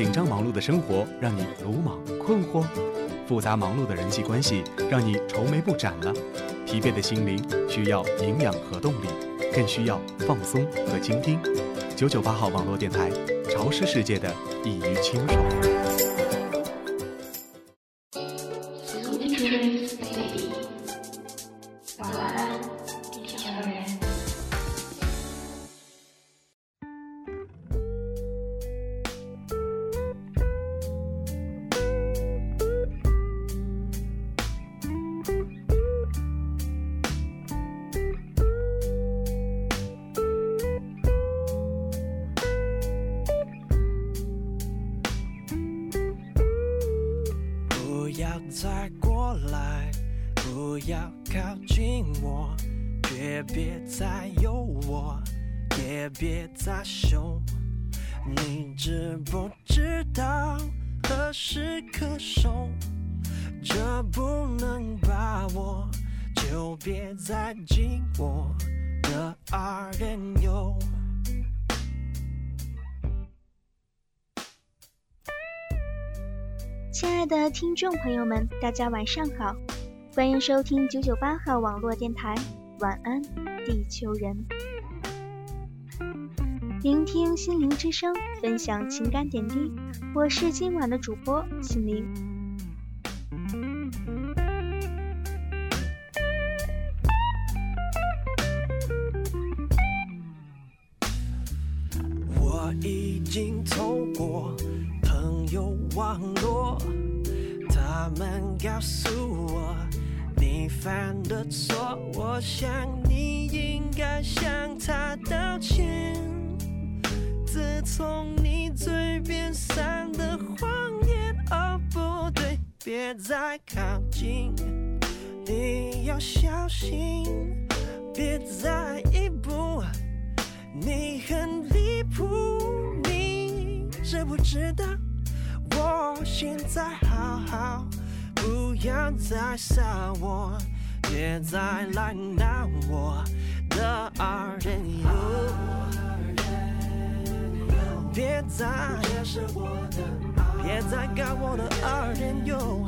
紧张忙碌的生活让你鲁莽困惑，复杂忙碌的人际关系让你愁眉不展了，疲惫的心灵需要营养和动力，更需要放松和倾听。九九八号网络电台，潮湿世界的一隅清爽。靠近我，也别再有我，也别再凶，你知不知道何时可收？这不能把握，就别再紧握的二人游。亲爱的听众朋友们，大家晚上好，欢迎收听九九八号网络电台，晚安，地球人。聆听心灵之声，分享情感点滴。我是今晚的主播心灵。我想你应该向他道歉。自从你嘴边散的谎言，哦不对，别再靠近，你要小心，别再一步，你很离谱，你知不知道？我现在好好，不要再杀我，别再来闹我的二人游。别再别再搞我的二人游。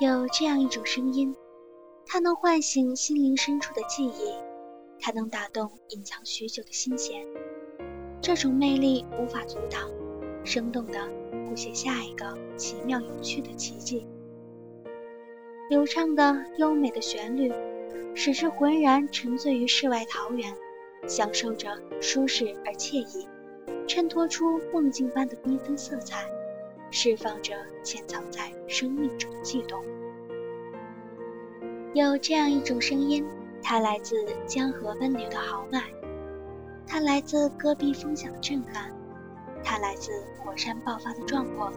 有这样一种声音，它能唤醒心灵深处的记忆，它能打动隐藏许久的心弦。这种魅力无法阻挡。生动的谱写下一个奇妙有趣的奇迹。流畅的优美的旋律，使之浑然沉醉于世外桃源，享受着舒适而惬意，衬托出梦境般的缤纷色彩，释放着潜藏在生命中的悸动。有这样一种声音，它来自江河奔流的豪迈，它来自戈壁风响的震撼。它来自火山爆发的壮阔，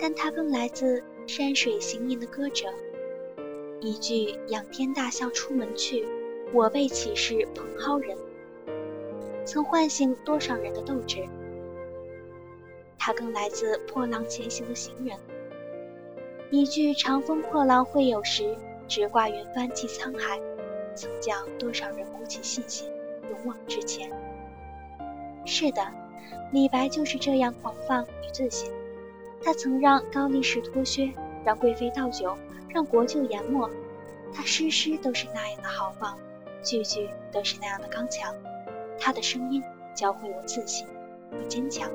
但它更来自山水行吟的歌者。一句“仰天大笑出门去，我辈岂是蓬蒿人”，曾唤醒多少人的斗志。它更来自破浪前行的行人。一句“长风破浪会有时，直挂云帆济沧海”，曾叫多少人鼓起信心，勇往直前。是的。李白就是这样狂放与自信，他曾让高力士脱靴，让贵妃倒酒，让国舅研墨。他诗诗都是那样的豪放，句句都是那样的刚强。他的声音教会我自信和坚强。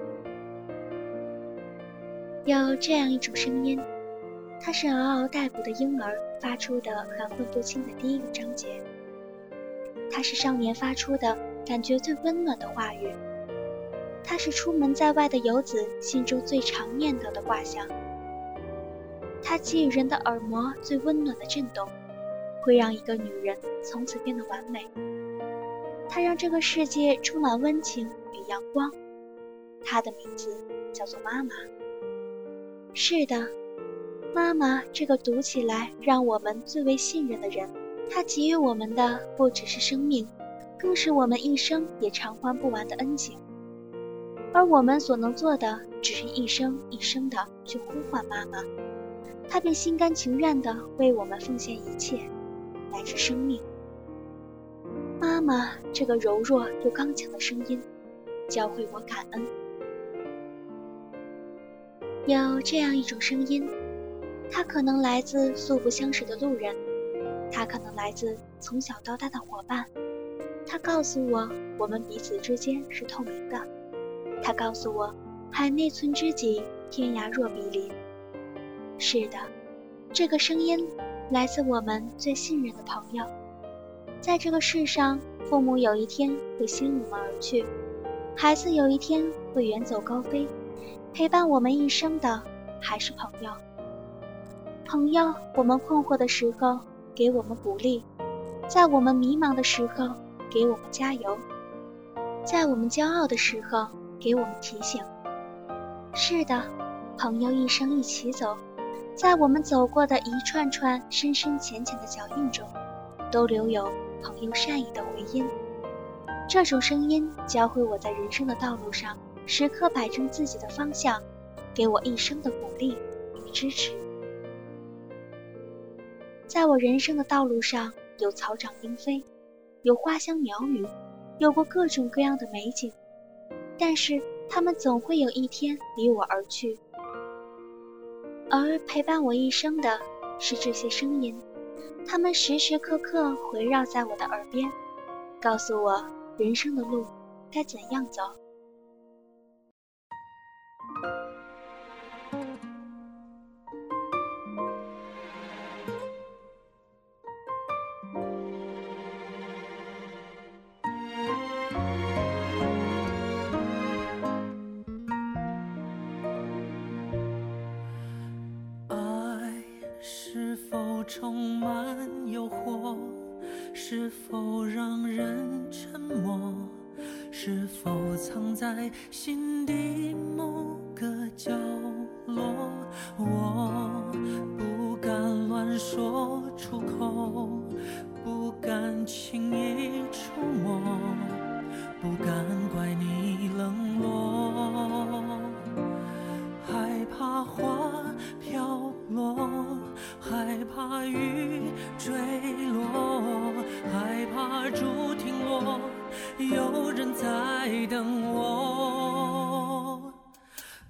有这样一种声音，它是嗷嗷待哺的婴儿发出的含混不清的第一个章节，它是少年发出的感觉最温暖的话语。它是出门在外的游子心中最常念叨的卦象。它给予人的耳膜最温暖的震动，会让一个女人从此变得完美。它让这个世界充满温情与阳光。它的名字叫做妈妈。是的，妈妈这个读起来让我们最为信任的人。她给予我们的不只是生命，更是我们一生也偿还不完的恩情。而我们所能做的，只是一声一声的去呼唤妈妈，她便心甘情愿的为我们奉献一切，乃至生命。妈妈这个柔弱又刚强的声音，教会我感恩。有这样一种声音，它可能来自素不相识的路人，它可能来自从小到大的伙伴，它告诉我我们彼此之间是透明的，它告诉我海内存知己，天涯若比邻。是的，这个声音来自我们最信任的朋友。在这个世上，父母有一天会先我们而去，孩子有一天会远走高飞。陪伴我们一生的还是朋友。朋友，我们困惑的时候给我们鼓励，在我们迷茫的时候给我们加油，在我们骄傲的时候给我们提醒。是的，朋友一生一起走，在我们走过的一串串深深浅浅的脚印中，都留有朋友善意的回音。这种声音教会我在人生的道路上。时刻摆正自己的方向，给我一生的鼓励与支持。在我人生的道路上，有草长莺飞，有花香鸟语，有过各种各样的美景。但是，他们总会有一天离我而去。而陪伴我一生的是这些声音，他们时时刻刻围绕在我的耳边，告诉我人生的路该怎样走。是否充满诱惑，是否让人沉默？是否藏在心底某个角落？我不敢乱说出口，不敢轻易触摸，不敢怪你冷落，害怕雨坠落，害怕竹停落，有人在等我。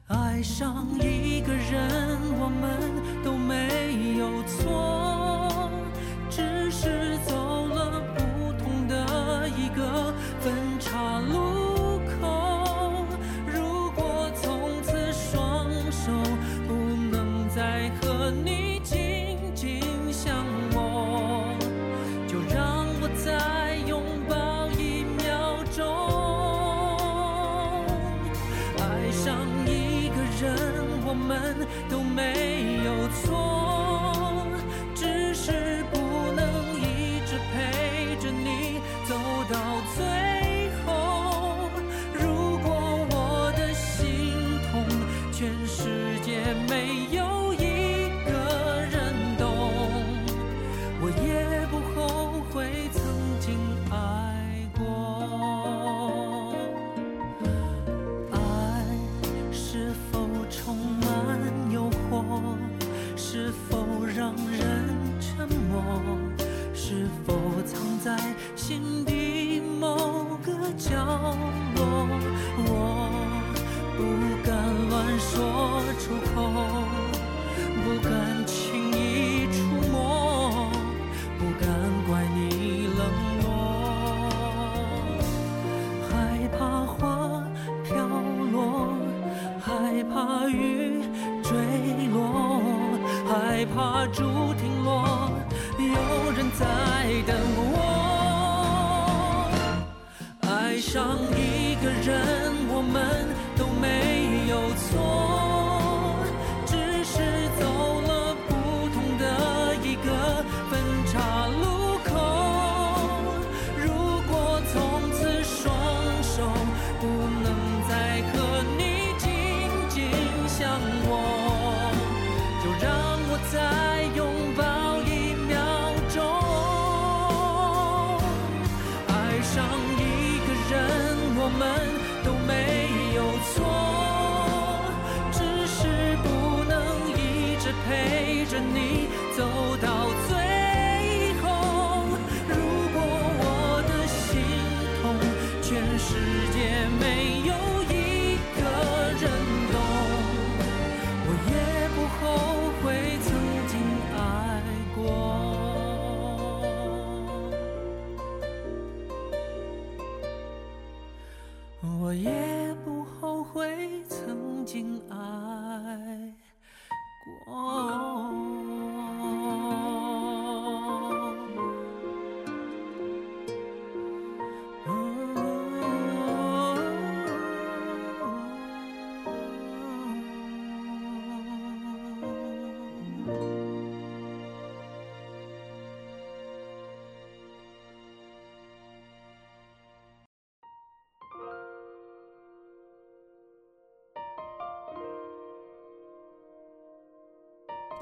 爱上一个人，我们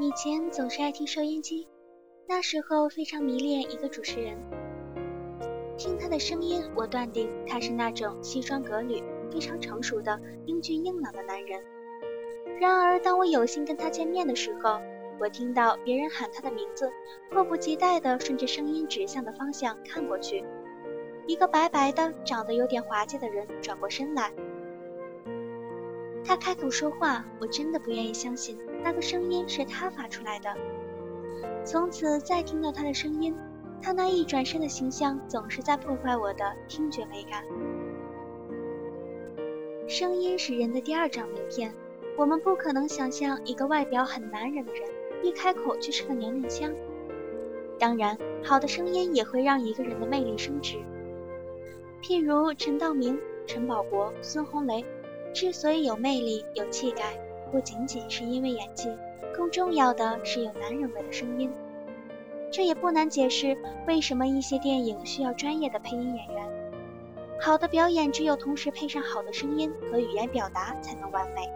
以前总是爱听收音机，那时候非常迷恋一个主持人。听他的声音，我断定他是那种西装革履、非常成熟的英俊硬朗的男人。然而，当我有幸跟他见面的时候，我听到别人喊他的名字，迫不及待地顺着声音指向的方向看过去。一个白白的、长得有点滑稽的人转过身来。他开口说话，我真的不愿意相信。那个声音是他发出来的。从此再听到他的声音，他那一转身的形象总是在破坏我的听觉美感。声音是人的第二张名片，我们不可能想象一个外表很男人的人，一开口却是个娘娘腔。当然，好的声音也会让一个人的魅力升值。譬如陈道明、陈宝国、孙红雷，之所以有魅力、有气概。不仅仅是因为演技，更重要的是有男人味的声音。这也不难解释为什么一些电影需要专业的配音演员。好的表演只有同时配上好的声音和语言表达才能完美。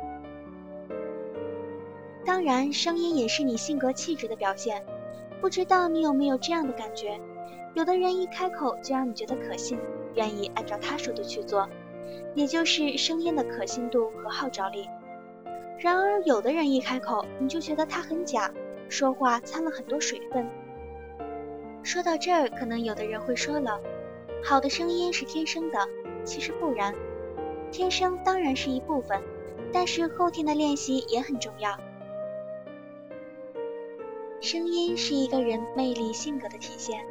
当然，声音也是你性格气质的表现。不知道你有没有这样的感觉？有的人一开口就让你觉得可信，愿意按照他说的去做，也就是声音的可信度和号召力。然而，有的人一开口，你就觉得他很假，说话掺了很多水分。说到这儿，可能有的人会说了，好的声音是天生的，其实不然，天生当然是一部分，但是后天的练习也很重要。声音是一个人魅力性格的体现，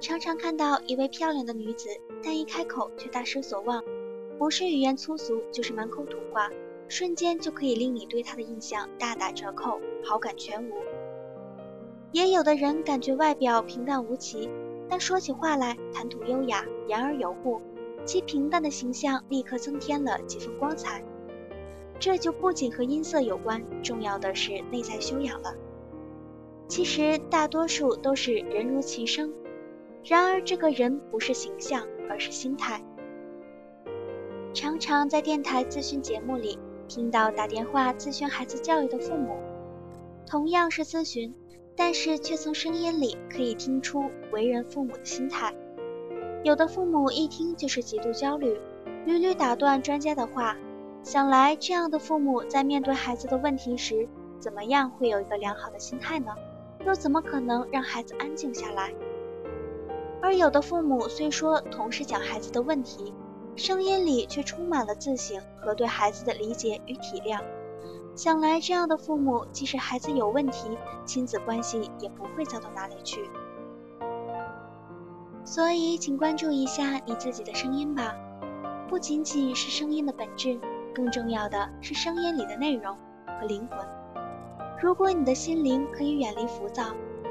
常常看到一位漂亮的女子，但一开口却大失所望，不是语言粗俗，就是满口土话。瞬间就可以令你对他的印象大打折扣，好感全无。也有的人感觉外表平淡无奇，但说起话来谈吐优雅，言而有物，其平淡的形象立刻增添了几分光彩。这就不仅和音色有关，重要的是内在修养了。其实大多数都是人如其声，然而这个人不是形象，而是心态。常常在电台咨询节目里。听到打电话咨询孩子教育的父母，同样是咨询，但是却从声音里可以听出为人父母的心态。有的父母一听就是极度焦虑，屡屡打断专家的话。想来这样的父母在面对孩子的问题时，怎么样会有一个良好的心态呢？又怎么可能让孩子安静下来？而有的父母虽说同时讲孩子的问题。声音里却充满了自省和对孩子的理解与体谅。想来，这样的父母，即使孩子有问题，亲子关系也不会糟到哪里去。所以，请关注一下你自己的声音吧。不仅仅是声音的本质，更重要的是声音里的内容和灵魂。如果你的心灵可以远离浮躁，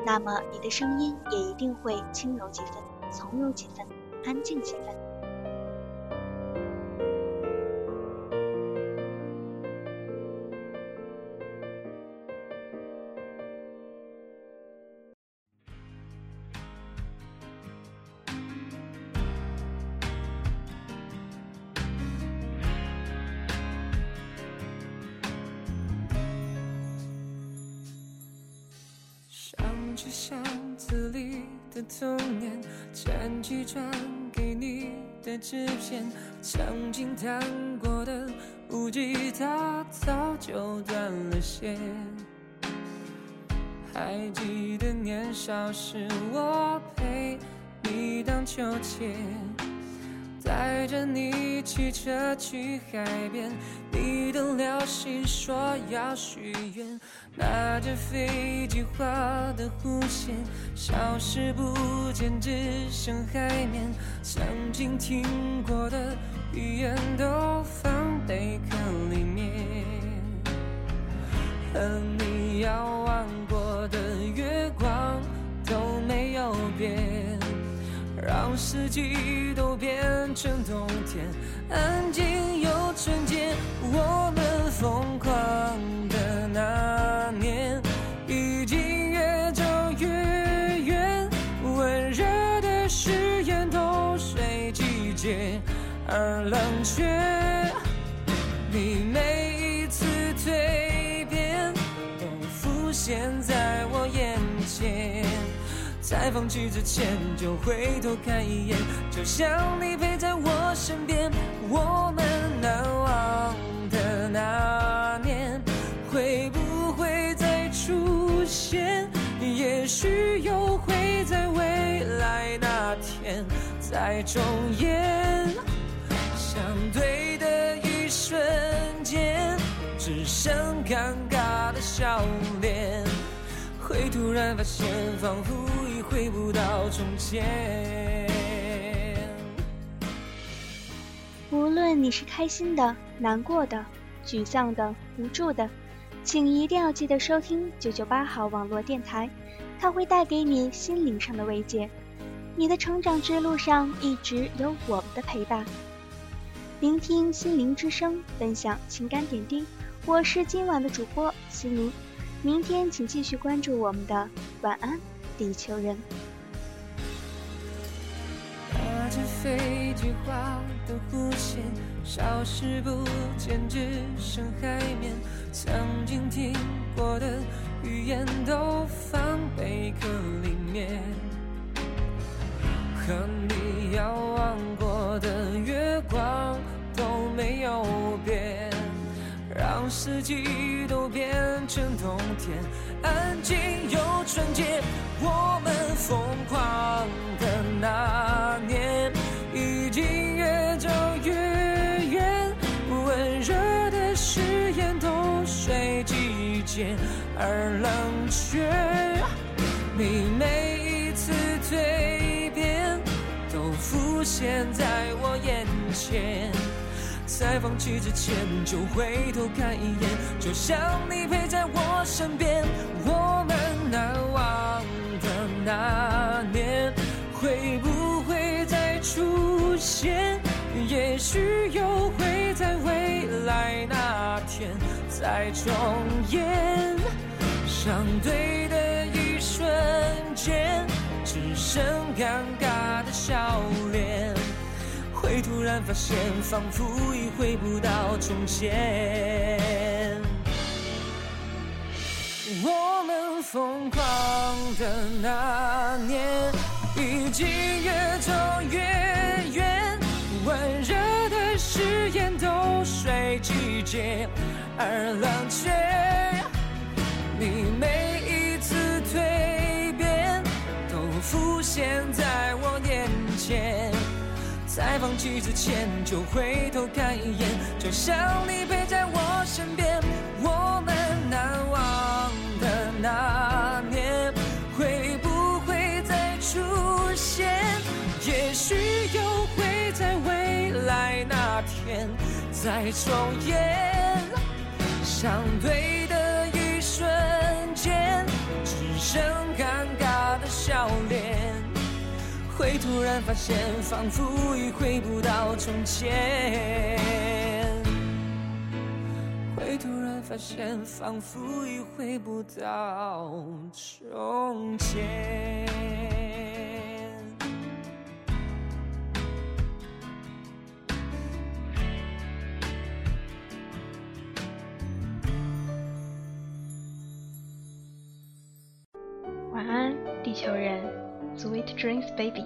那么你的声音也一定会轻柔几分，从容几分，安静几分。着箱子里的童年，捡起传给你的纸片，曾经弹过的木吉他早就断了线。还记得年少时，我陪你荡秋千。带着你骑车去海边，你等了信说要许愿，拿着飞机画的弧线，消失不见，只剩海面。曾经听过的语言都放贝壳里面，和你遥望过让四季都变成冬天，安静又纯洁。我们疯狂的那年，已经越走越远。温热的誓言都随季节而冷却。你每一次蜕变，都浮现。在。在放弃之前，就回头看一眼，就像你陪在我身边。我们难忘的那年，会不会再出现？也许又会在未来那天再重演。相对的一瞬间，只剩尴尬的笑脸。会突然发现，仿佛已回不到从前。无论你是开心的、难过的、沮丧的、无助的，请一定要记得收听九九八号网络电台，它会带给你心灵上的慰藉。你的成长之路上一直有我们的陪伴。聆听心灵之声，分享情感点滴。我是今晚的主播心灵。明天请继续关注我们的晚安，地球人。拿着飞机划的弧线，消失不见，只剩海面。曾经听过的语言都放贝壳里面，让四季都变成冬天，安静又纯洁。我们疯狂的那年，已经越走越远。温热的誓言都随季节而冷却。你每一次蜕变，都浮现在我眼前。在放弃之前，就回头看一眼，就像你陪在我身边。我们难忘的那年，会不会再出现？也许又会在未来那天再重演。相对的一瞬间，只剩尴尬的笑脸。突然发现，仿佛已回不到从前。我们疯狂的那年，已经越走越远。温热的誓言都随季节而冷却。你每一次蜕变，都浮现在我眼前。在放弃之前，就回头看一眼，就像你陪在我身边。我们难忘的那年，会不会再出现？也许又会在未来那天再重演。相对的突然发现，仿佛已回不到从前。会突然发现，仿佛已回不到从前。晚安，地球人。Sweet dreams, baby。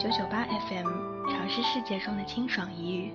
九九八 FM，尝试世界中的清爽一隅。